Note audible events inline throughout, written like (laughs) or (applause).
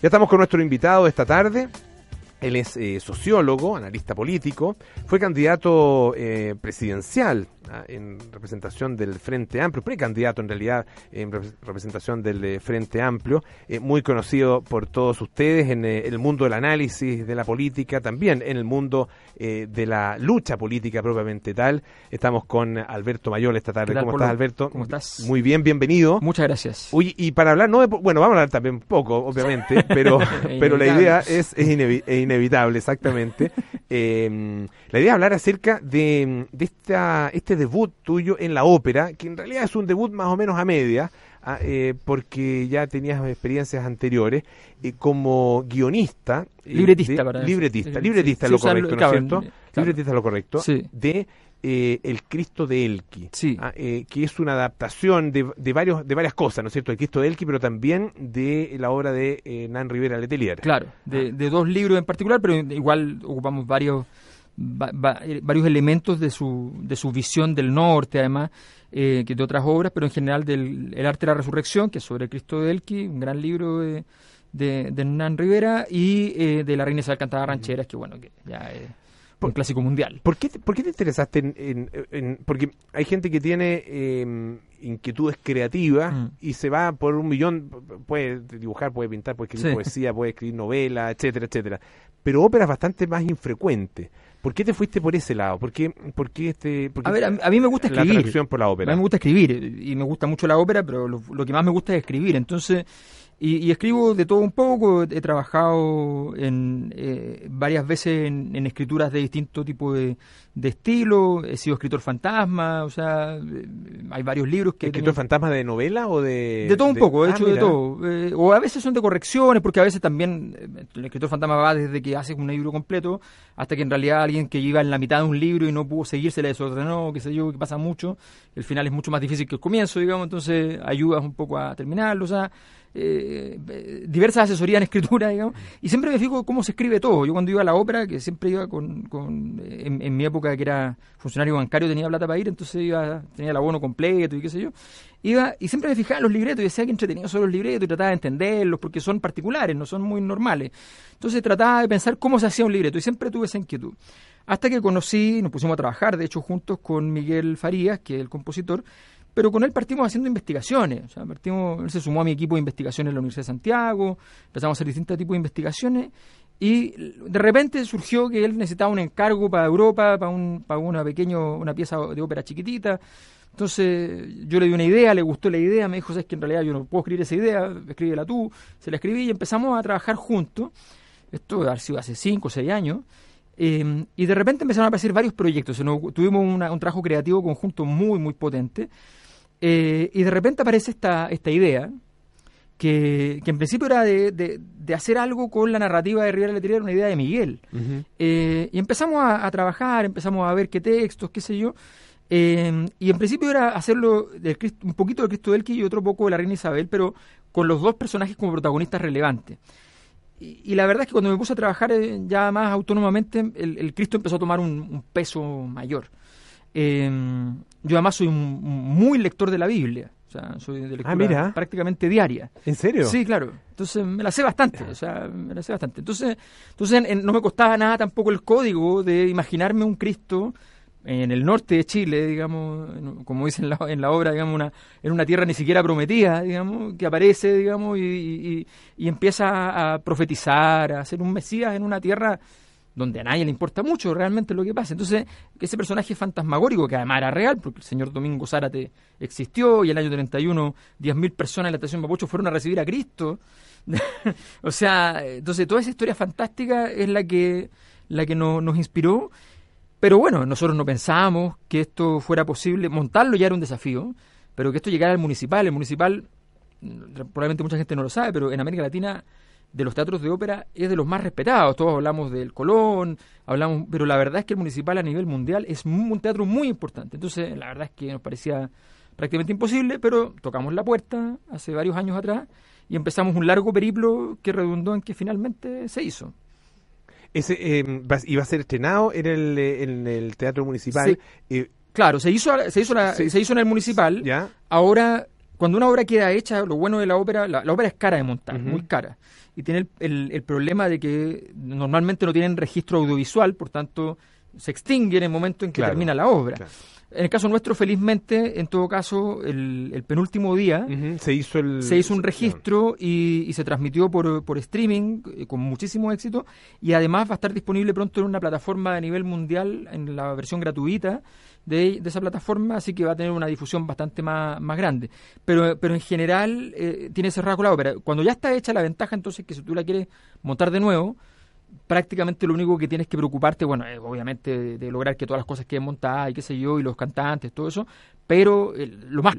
Ya estamos con nuestro invitado esta tarde. Él es eh, sociólogo, analista político, fue candidato eh, presidencial ¿ah? en representación del Frente Amplio, precandidato en realidad en representación del eh, Frente Amplio, eh, muy conocido por todos ustedes en eh, el mundo del análisis de la política, también en el mundo eh, de la lucha política propiamente tal. Estamos con Alberto Mayol esta tarde. ¿Qué tal, ¿Cómo Polo? estás, Alberto? ¿Cómo estás? Muy bien, bienvenido. Muchas gracias. Uy, y para hablar, no de bueno, vamos a hablar también poco, obviamente, (laughs) pero, (laughs) pero la Inevitable. idea es, es inevi- es inevitable, exactamente. (laughs) Eh, la idea es hablar acerca de, de esta, este debut tuyo en la ópera, que en realidad es un debut más o menos a media, ah, eh, porque ya tenías experiencias anteriores eh, como guionista. eh, Libretista, de- para Libretista, sí, libretista sí, lo correcto, ¿no claro, es cierto? claro. Libretista es lo correcto. Sí. De eh, El Cristo de Elqui Sí. ah, eh, que es una adaptación de, de varios de varias cosas, ¿no es cierto? El Cristo de Elqui, pero también de la obra de eh, Nan Rivera Letelier. Claro, de, de dos libros en particular, pero igual ocupamos varios va- va- eh, varios elementos de su, de su visión del norte, además, eh, que de otras obras, pero en general del El arte de la resurrección, que es sobre Cristo de Elqui, un gran libro de, de, de Hernán Rivera, y eh, de La Reina Isabel Cantada Rancheras, que bueno, que ya es un clásico mundial. ¿Por qué, ¿Por qué te interesaste en, en- en- Porque hay gente que tiene eh, inquietudes creativas Mm. y se va por un millón, puede dibujar, puede pintar, puede escribir Sí. poesía, puede escribir novela, etcétera, etcétera. Pero ópera es bastante más infrecuente. ¿Por qué te fuiste por ese lado? ¿Por qué, por qué este, por qué A ver, a, mí- a me gusta la escribir. atracción por la A ópera? mí me gusta escribir y me gusta mucho la ópera, pero lo, lo que más me gusta es escribir. Entonces, y, y escribo de todo un poco. He trabajado en, eh, varias veces en, en escrituras de distinto tipo de, de estilo. He sido escritor fantasma, o sea, eh, hay varios libros que... ¿Escritor fantasma de novela o de...? de todo un poco, he Ah, hecho de todo. Eh, o a veces son de correcciones, porque a veces también eh, el escritor fantasma va desde que haces un libro completo hasta que en realidad alguien que iba en la mitad de un libro y no pudo seguir se le desordenó, qué sé yo, que pasa mucho. El final es mucho más difícil que el comienzo, digamos, entonces ayudas un poco a terminarlo. O sea, eh, eh, diversas asesorías en escritura, (laughs) digamos. Y siempre me fijo cómo se escribe todo. Yo cuando iba a la ópera, que siempre iba con, eh, en, en mi época que era funcionario bancario, tenía plata para ir, entonces iba, tenía el abono completo y qué sé yo. Iba y siempre me fijaba en los libretos y decía que entretenidos son los libretos y trataba de entenderlos porque son particulares, no son muy normales. Entonces trataba de pensar cómo se hacía un libreto y siempre tuve esa inquietud. Hasta que conocí, nos pusimos a trabajar, de hecho, juntos con Miguel Farías, que es el compositor, pero con él partimos haciendo investigaciones. O sea, partimos, él se sumó a mi equipo de investigación en la Universidad de Santiago, empezamos a hacer distintos tipos de investigaciones y de repente surgió que él necesitaba un encargo para Europa, para, un, para una, pequeño, una pieza de ópera chiquitita. Entonces yo le di una idea, le gustó la idea, me dijo, sabes que en realidad yo no puedo escribir esa idea, escríbela tú. Se la escribí y empezamos a trabajar juntos. Esto debe haber sido hace 5 o 6 años. Eh, y de repente empezaron a aparecer varios proyectos. Tuvimos un trabajo creativo conjunto muy, muy potente. Eh, y de repente aparece esta, esta idea, que, que en principio era de, de- de hacer algo con la narrativa de Rivera Letelier, una idea de Miguel. Eh, y empezamos a, a trabajar, empezamos a ver qué textos, qué sé yo. Eh, y en principio era hacerlo del Cristo- un poquito de Cristo Elqui y otro poco de la Reina Isabel, pero con los dos personajes como protagonistas relevantes. Y, y la verdad es que cuando me puse a trabajar eh, ya más autónomamente, el, el Cristo empezó a tomar un, un peso mayor. Eh, yo además soy un, muy lector de la Biblia, o sea, soy de lectura Ah, mira. prácticamente diaria. ¿En serio? Sí, claro. Entonces me la sé bastante, o sea, me la sé bastante. Entonces, entonces en- en- no me costaba nada tampoco el código de imaginarme un Cristo en el norte de Chile, digamos, en- como dice en la, en la obra, digamos, una, en una tierra ni siquiera prometida, digamos, que aparece, digamos, y, y- y empieza a profetizar, a ser un Mesías en una tierra donde a nadie le importa mucho realmente lo que pasa. Entonces, ese personaje fantasmagórico, que además era real, porque el señor Domingo Zárate existió y en el año 31 10.000 personas en la estación Mapocho fueron a recibir a Cristo. (laughs) o sea, entonces toda esa historia fantástica es la que, la que no- nos inspiró. Pero bueno, nosotros no pensábamos que esto fuera posible. Montarlo ya era un desafío, pero que esto llegara al municipal. El municipal, mm, probablemente mucha gente no lo sabe, pero en América Latina de los teatros de ópera es de los más respetados. Todos hablamos del Colón, hablamos, pero la verdad es que el municipal a nivel mundial es un teatro muy importante. Entonces, la verdad es que nos parecía prácticamente imposible, pero tocamos la puerta hace varios años atrás y empezamos un largo periplo que redundó en que finalmente se hizo. Ese eh, va- iba a ser estrenado en el, eh, en el Teatro Municipal. Sí. eh, Claro, se hizo, se hizo, la- Sí. se hizo en el municipal. ¿Ya? Ahora, cuando una obra queda hecha, lo bueno de la ópera, la, la ópera es cara de montar, muy cara. y tiene el, el, problema de que normalmente no tienen registro audiovisual, por tanto se extingue en el momento en que termina la obra. En el caso nuestro, felizmente, en todo caso, el, penúltimo día se, hizo el, se hizo un registro y, se transmitió por, por streaming eh, con muchísimo éxito y además va a estar disponible pronto en una plataforma a nivel mundial en la versión gratuita de, esa plataforma, así que va a tener una difusión bastante más, más grande. Pero, pero en general eh, tiene cerrado la ópera. Cuando ya está hecha la ventaja, entonces que si tú la quieres montar de nuevo, prácticamente lo único que tienes que preocuparte, bueno, es obviamente de, lograr que todas las cosas queden montadas y qué sé yo, y los cantantes, todo eso, pero lo más,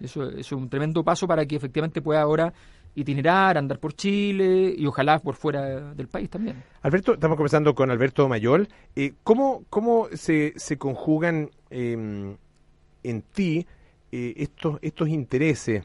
eso, eso, es un tremendo paso para que efectivamente pueda ahora itinerar, andar por Chile y ojalá por fuera del país también. Alberto, estamos conversando con Alberto Mayol. Eh, ¿Cómo, cómo se, se conjugan em, en ti eh, estos, estos intereses?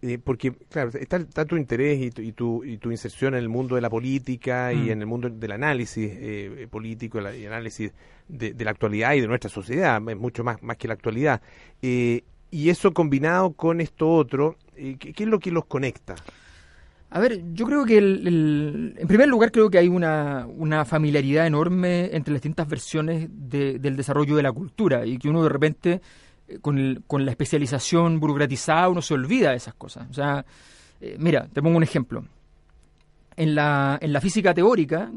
Eh, porque, claro, está, tu interés y tu, y, tu, y tu inserción en el mundo de la política y mm. en el mundo del análisis eh, político y análisis de, la actualidad y de nuestra sociedad, es mucho más, más que la actualidad. Eh, y eso combinado con esto otro, ¿qué, es lo que los conecta? A ver, yo creo que el, en primer lugar creo que hay una, una familiaridad enorme entre las distintas versiones del desarrollo de la cultura y que uno de repente con, con, la especialización burocratizada uno se olvida de esas cosas. O sea, eh, mira, te pongo un ejemplo. En la, en la física teórica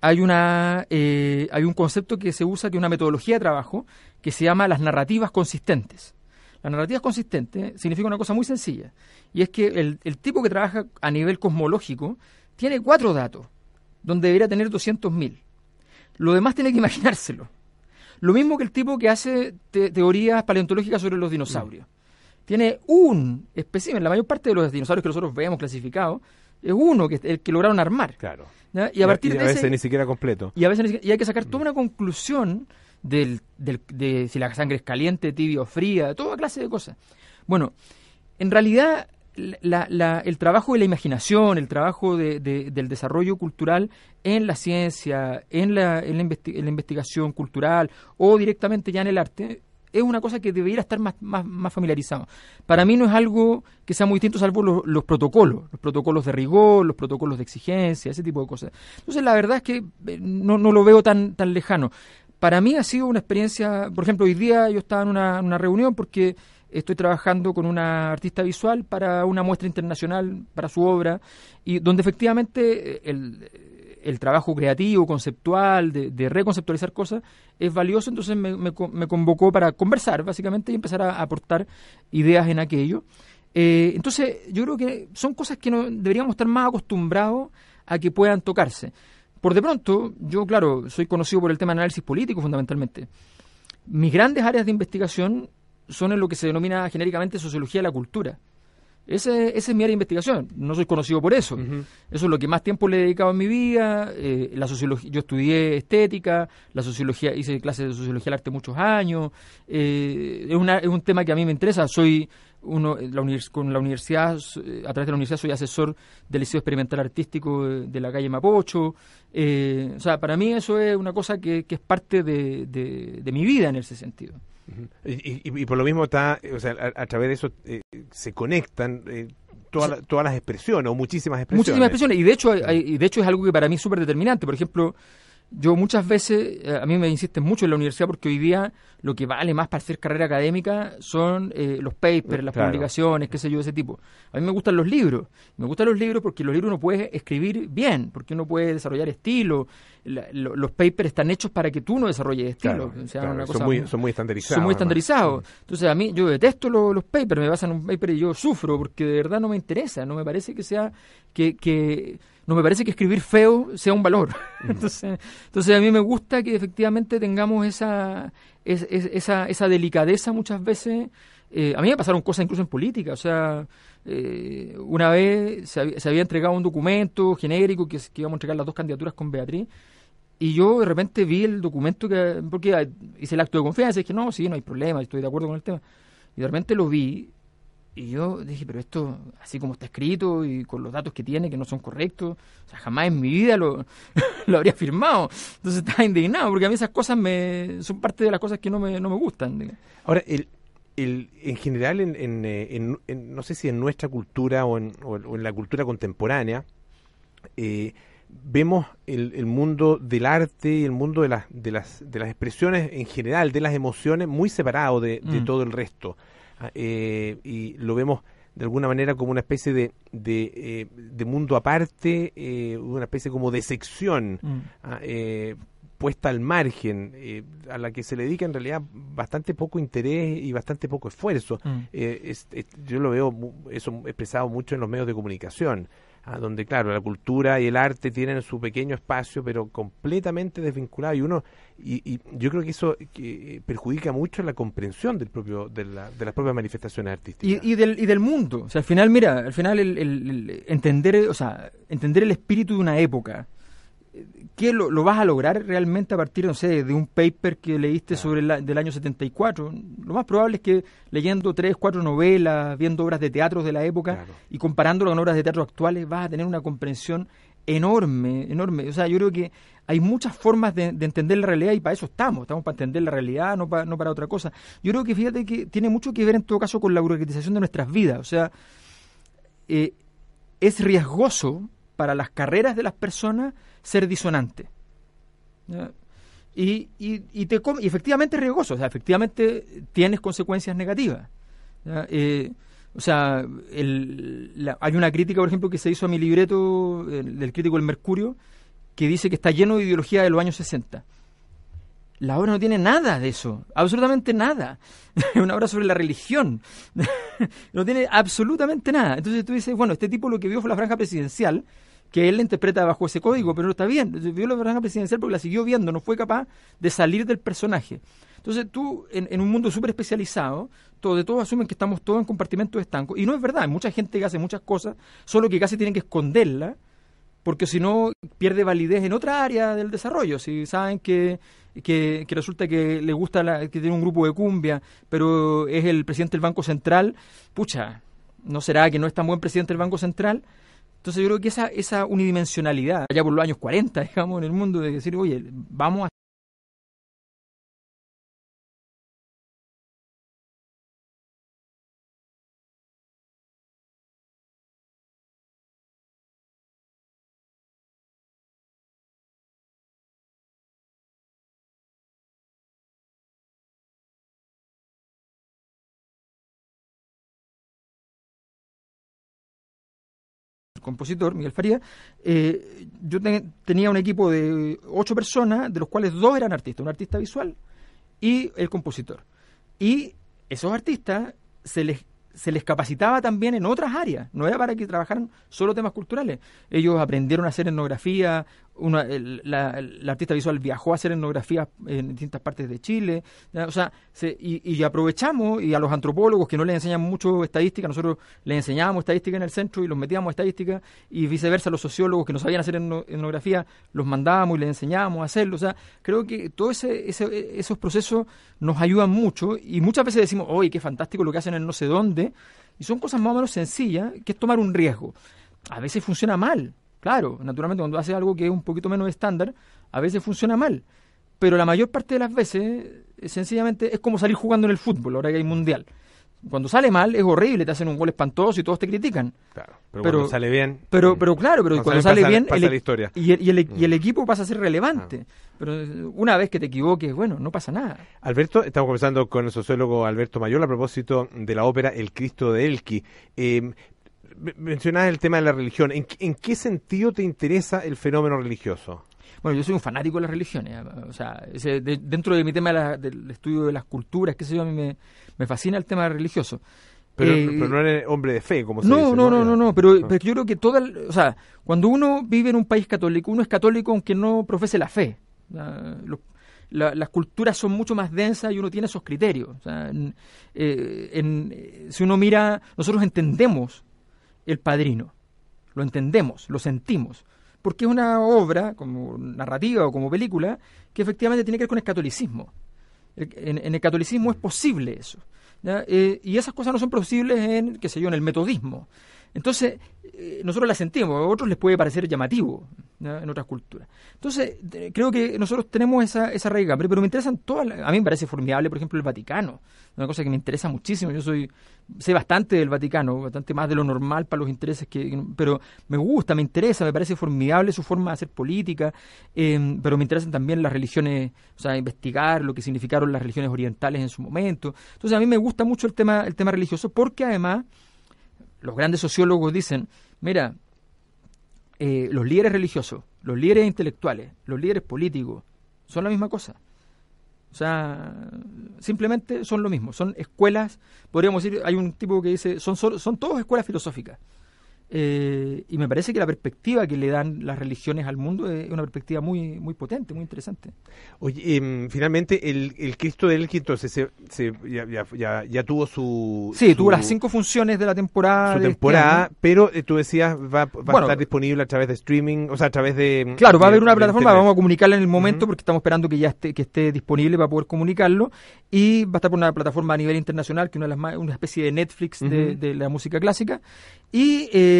hay, una, eh, hay un concepto que se usa, que es una metodología de trabajo, que se llama las narrativas consistentes. Las narrativas consistentes significa una cosa muy sencilla, y es que el, el tipo que trabaja a nivel cosmológico tiene cuatro datos, donde debería tener 200.000. Lo demás tiene que imaginárselo. Lo mismo que el tipo que hace teorías paleontológicas sobre los dinosaurios. Tiene un espécimen, la mayor parte de los dinosaurios que nosotros vemos clasificados, es uno que el que lograron armar. Claro. Y a partir de veces ni siquiera completo. Y a veces y hay que sacar toda una conclusión del, del, de si la sangre es caliente, tibia o fría, toda clase de cosas. Bueno, en realidad la, el trabajo de la imaginación, el trabajo de, del desarrollo cultural en la ciencia, en la, en la, investigación cultural o directamente ya en el arte, es una cosa que debería estar más, familiarizado. Para mí no es algo que sea muy distinto salvo los, protocolos, los protocolos de rigor, los protocolos de exigencia, ese tipo de cosas. Entonces la verdad es que eh, no, lo veo tan, tan lejano. Para mí ha sido una experiencia, por ejemplo, hoy día yo estaba en una reunión porque estoy trabajando con una artista visual para una muestra internacional para su obra y donde efectivamente eh, el, el trabajo creativo, conceptual, de, reconceptualizar cosas es valioso, entonces me, me, convocó para conversar básicamente y empezar a, aportar ideas en aquello. Eh, entonces yo creo que son cosas que no, deberíamos estar más acostumbrados a que puedan tocarse. Por de pronto, yo claro, soy conocido por el tema de análisis político fundamentalmente. Mis grandes áreas de investigación son en lo que se denomina genéricamente sociología de la cultura. Ese, esa es mi área de investigación. No soy conocido por eso. Eso es lo que más tiempo le he dedicado en mi vida. Eh, la sociología, yo estudié estética, la sociología, hice clases de sociología del arte muchos años. Eh, es, una, es un tema que a mí me interesa. Soy uno, la con la universidad, eh, a través de la universidad soy asesor del Liceo Experimental Artístico de, la calle Mapocho. o sea, para mí eso es una cosa que, que es parte de, de mi vida en ese sentido y, por lo mismo está, o sea, a, través de eso eh, se conectan eh, todas, todas las expresiones o muchísimas expresiones. Muchísimas expresiones y de hecho, y de hecho es algo que para mí es súper determinante. Por ejemplo, yo muchas veces, eh, a mí me insisten mucho en la universidad porque hoy día lo que vale más para hacer carrera académica son eh, los papers, las publicaciones, qué sé yo, ese tipo. A mí me gustan los libros. Me gustan los libros porque los libros uno puede escribir bien, porque uno puede desarrollar estilo. los papers están hechos para que tú no desarrolles estilo. son, muy, son muy estandarizados. Son muy estandarizados. Entonces a mí, yo detesto los papers, me basan en un paper y yo sufro porque de verdad no me interesa, no me parece que sea que, que no me parece que escribir feo sea un valor. entonces, entonces a mí me gusta que efectivamente tengamos esa, esa, esa delicadeza muchas veces. Eh, a mí me pasaron cosas incluso en política, o sea, eh, una vez se había, entregado un documento genérico que, que íbamos a entregar las dos candidaturas con Beatriz y yo de repente vi el documento que, porque hice el acto de confianza y dije, no, sí, no hay problema, estoy de acuerdo con el tema. Y de repente lo vi y yo dije, pero esto, así como está escrito y con los datos que tiene, que no son correctos, o sea, jamás en mi vida lo, (laughs) lo habría firmado. Entonces estaba indignado, porque a mí esas cosas me son parte de las cosas que no me, no me gustan. Ahora, el, el, en general, en, en, no sé si en nuestra cultura o en, o en la cultura contemporánea, eh, vemos el, mundo del arte y el mundo de, las de, las, de las expresiones en general, de las emociones, muy separado de, mm. todo el resto. Ah, eh, y lo vemos de alguna manera como una especie de, de, eh, de mundo aparte, eh, una especie como de sección mm. ah, puesta al margen, a la que se le dedica en realidad bastante poco interés y bastante poco esfuerzo. Mm. yo lo veo eso expresado mucho en los medios de comunicación donde claro, la cultura y el arte tienen su pequeño espacio, pero completamente desvinculado. Y uno y, yo creo que eso que perjudica mucho la comprensión del propio de, la, de las propias manifestaciones artísticas. Y, del, y del mundo, o sea, al final mira, al final el entender, o sea, entender el espíritu de una época ¿Qué lo, vas a lograr realmente a partir, no sé, de un paper que leíste sobre el del año 74? Lo más probable es que leyendo tres, cuatro novelas, viendo obras de teatro de la época y comparándolo con obras de teatro actuales, vas a tener una comprensión enorme, enorme. O sea, yo creo que hay muchas formas de, entender la realidad y para eso estamos. Estamos para entender la realidad, no para, no para otra cosa. Yo creo que fíjate que tiene mucho que ver en todo caso con la burocratización de nuestras vidas. O sea, eh, es riesgoso para las carreras de las personas ser disonante. Y, y, te y efectivamente es riesgoso, o sea, efectivamente tienes consecuencias negativas. Eh, o sea, hay una crítica, por ejemplo, que se hizo a mi libreto del crítico del Mercurio, que dice que está lleno de ideología de los años 60. La obra no tiene nada de eso, absolutamente nada. (laughs) Es una obra sobre la religión. (laughs) no tiene absolutamente nada. Entonces tú dices, bueno, este tipo lo que vio fue la franja presidencial, que él la interpreta bajo ese código, pero no está bien. Vio la franja presidencial porque la siguió viendo, no fue capaz de salir del personaje. Entonces tú, en, un mundo súper especializado, todo, de todos asumen que estamos todos en compartimentos estancos, y no es verdad, hay mucha gente que hace muchas cosas, solo que casi tienen que esconderla, porque si no pierde validez en otra área del desarrollo. Si saben que, que, resulta que le gusta, la, que tiene un grupo de cumbia, pero es el presidente del Banco Central, pucha, ¿no será que no es tan buen presidente del Banco Central? Entonces yo creo que esa, esa unidimensionalidad, allá por los años 40, (laughs) digamos, en el mundo, de decir, oye, vamos a compositor, Miguel Faría, eh, yo tenía un equipo de ocho personas, de los cuales dos eran artistas, un artista visual y el compositor. Y esos artistas se les se les capacitaba también en otras áreas, no era para que trabajaran solo temas culturales. Ellos aprendieron a hacer etnografía, una, la, artista visual viajó a hacer etnografía en distintas partes de Chile, o sea, y, aprovechamos, y a los antropólogos que no les enseñan mucho estadística, nosotros les enseñábamos estadística en el centro y los metíamos estadística, y viceversa a los sociólogos que no sabían hacer etnografía, los mandábamos y les enseñábamos a hacerlo, o sea, creo que todos ese, esos procesos nos ayudan mucho, y muchas veces decimos, oye, qué fantástico lo que hacen en no sé dónde, y son cosas más o menos sencillas, que es tomar un riesgo. A veces funciona mal, Claro, naturalmente cuando haces algo que es un poquito menos estándar, a veces funciona mal. Pero la mayor parte de las veces, eh, sencillamente, es como salir jugando en el fútbol, ahora que hay mundial. Cuando sale mal es horrible, te hacen un gol espantoso y todos te critican. Claro, pero, cuando sale bien. Pero, pero claro, pero cuando, sale, bien. el, la historia. Y, el, y, el, mm. equipo pasa a ser relevante. Ah. Pero eh, una vez que te equivoques, bueno, no pasa nada. Alberto, estamos conversando con el sociólogo Alberto Mayor a propósito de la ópera El Cristo de Elqui. Eh, mencionabas el tema de la religión. ¿En, qué sentido te interesa el fenómeno religioso? Bueno, yo soy un fanático de las religiones. O sea, dentro de mi tema del estudio de las culturas, qué sé yo, a mí me, fascina el tema religioso. Pero, eh, no eres hombre de fe, como se no, dice. No, no, no, no, pero, ah. pero yo creo que toda, o sea, cuando uno vive en un país católico, uno es católico aunque no profese la fe. las culturas son mucho más densas y uno tiene esos criterios. O sea, eh, si uno mira, nosotros entendemos el Padrino. Lo entendemos, lo sentimos, porque es una obra, como narrativa o como película, que efectivamente tiene que ver con el catolicismo. En, el catolicismo es posible eso. Eh, y esas cosas no son posibles en, qué sé yo, en el metodismo. Entonces, eh, nosotros la sentimos, a otros les puede parecer llamativo. en otras culturas. Entonces, creo que nosotros tenemos esa, esa raíz pero, me interesan todas, a mí me parece formidable, por ejemplo, el Vaticano, una cosa que me interesa muchísimo, yo soy sé bastante del Vaticano, bastante más de lo normal para los intereses que, pero me gusta, me interesa, me parece formidable su forma de hacer política, em, pero me interesan también las religiones, o sea, investigar lo que significaron las religiones orientales en su momento. Entonces, a mí me gusta mucho el tema, el tema religioso, porque además los grandes sociólogos dicen, mira, eh, los líderes religiosos, los líderes intelectuales, los líderes políticos, son la misma cosa. O sea, simplemente son lo mismo. Son escuelas, podríamos decir, hay un tipo que dice, son, son todos escuelas filosóficas. Eh, y me parece que la perspectiva que le dan las religiones al mundo es una perspectiva muy muy potente, muy interesante. Oye, em, finalmente el, el, Cristo del Elqui entonces se, ya, ya, tuvo su... Sí, tuvo las cinco funciones de la temporada. Su este temporada, pero eh, tú decías va, va a estar disponible a través de streaming, o sea, a través de... Claro, va a haber una plataforma, vamos a comunicarla en el momento porque estamos esperando que ya esté, que esté disponible para poder comunicarlo. Y va a estar por una plataforma a nivel internacional que una de las más, una especie de Netflix de, de la música clásica. Y eh,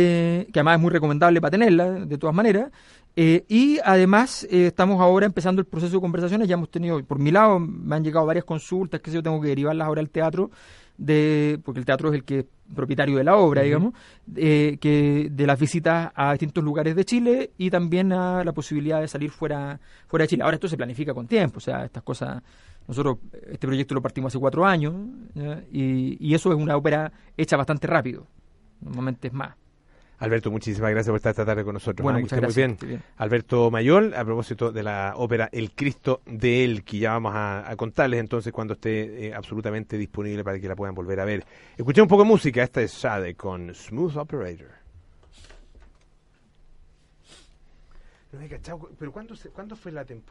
que además es muy recomendable para tenerla, de todas maneras. Eh, y además eh, estamos ahora empezando el proceso de conversaciones, ya hemos tenido, por mi lado, me han llegado varias consultas, que yo tengo que derivarlas ahora al teatro, de, porque el teatro es el que propietario de la obra, digamos, que de las visitas a distintos lugares de Chile y también a la posibilidad de salir fuera, fuera de Chile. Ahora esto se planifica con tiempo, o sea, estas cosas, nosotros este proyecto lo partimos hace cuatro años y, y, eso es una ópera hecha bastante rápido normalmente es más. Alberto, muchísimas gracias por estar esta tarde con nosotros. Bueno, muchas gracias. Muy bien. Alberto Mayol, a propósito de la ópera El Cristo de Elqui. Ya vamos a, contarles entonces cuando esté eh, absolutamente disponible para que la puedan volver a ver. Escuché un poco de música. Esta es Shade con Smooth Operator. No he cachado, pero ¿cuándo, ¿cuándo fue la temporada?